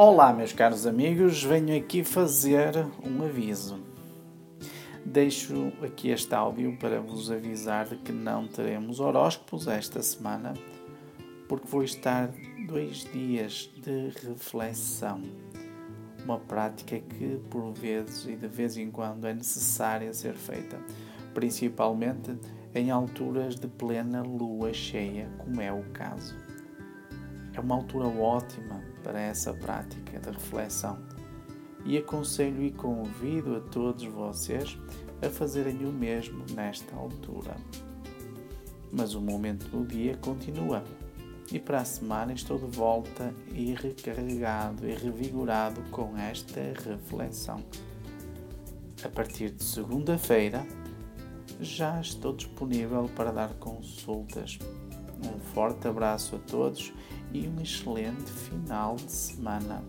Olá, meus caros amigos, venho aqui fazer um aviso. Deixo aqui este áudio para vos avisar de que não teremos horóscopos esta semana, porque vou estar dois dias de reflexão. Uma prática que, por vezes e de vez em quando, é necessária ser feita, principalmente em alturas de plena lua cheia, como é o caso. É uma altura ótima para essa prática de reflexão e aconselho e convido a todos vocês a fazerem o mesmo nesta altura. Mas o momento do dia continua e para a semana estou de volta e recarregado e revigorado com esta reflexão. A partir de segunda-feira já estou disponível para dar consultas. Um forte abraço a todos e um excelente final de semana.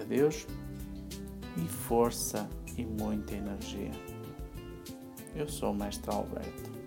Adeus e força e muita energia. Eu sou o Mestre Alberto.